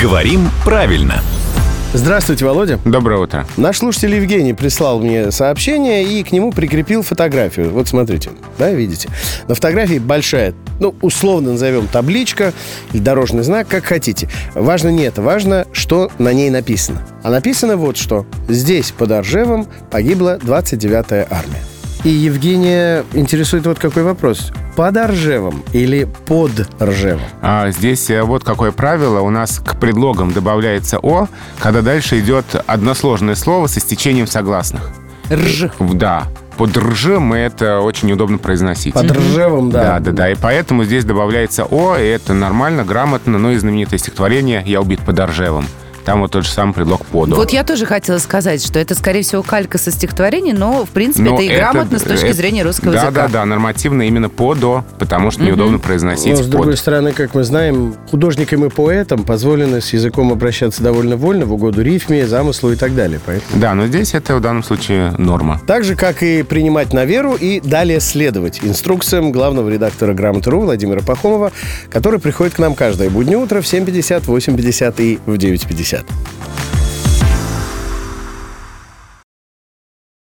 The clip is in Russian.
Говорим правильно. Здравствуйте, Володя. Доброе утро. Наш слушатель Евгений прислал мне сообщение и к нему прикрепил фотографию. Вот смотрите, да, видите? На фотографии большая, ну, условно назовем табличка или дорожный знак, как хотите. Важно не это, важно, что на ней написано. А написано вот что. Здесь, под Оржевом, погибла 29-я армия. И Евгения интересует вот какой вопрос. Под Ржевом или под Ржевом? А здесь э, вот какое правило. У нас к предлогам добавляется «о», когда дальше идет односложное слово со стечением согласных. Рж. Да. Под ржем это очень удобно произносить. Под Ржевом, да. Да, да, да. И поэтому здесь добавляется «о», и это нормально, грамотно. Ну и знаменитое стихотворение «Я убит под Ржевом». Там вот тот же самый предлог «подо». Вот я тоже хотела сказать, что это, скорее всего, калька со стихотворения, но, в принципе, Но это и грамотно с точки это- зрения русского да, языка. Да, да, нормативно именно «подо», потому что неудобно произносить Но, с другой «под». стороны, как мы знаем, художникам и поэтам позволено с языком обращаться довольно вольно, в угоду рифме, замыслу и так далее. Поэтому... Да, но здесь это в данном случае норма. Так же, как и принимать на веру и далее следовать инструкциям главного редактора «Грамоты.ру» Владимира Пахомова, который приходит к нам каждое буднее утро в 7.50, 8.50 и в 9.50. 50.